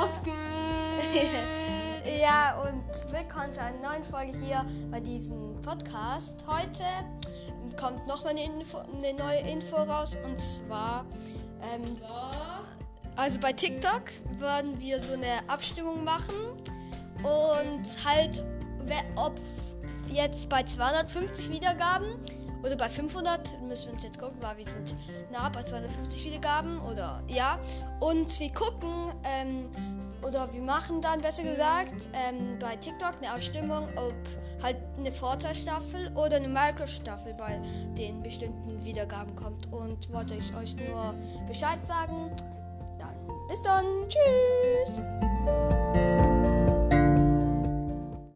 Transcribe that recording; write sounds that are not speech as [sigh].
[laughs] ja, und willkommen zu einer neuen Folge hier bei diesem Podcast. Heute kommt nochmal eine, eine neue Info raus und zwar, ähm, also bei TikTok würden wir so eine Abstimmung machen und halt, ob jetzt bei 250 Wiedergaben oder bei 500 müssen wir uns jetzt gucken, weil wir sind nah bei 250 Wiedergaben oder ja. Und wir gucken, ähm, oder wir machen dann besser gesagt ähm, bei TikTok eine Abstimmung, ob halt eine Vorteilstaffel oder eine Minecraft-Staffel bei den bestimmten Wiedergaben kommt. Und wollte ich euch nur Bescheid sagen. Dann bis dann. Tschüss.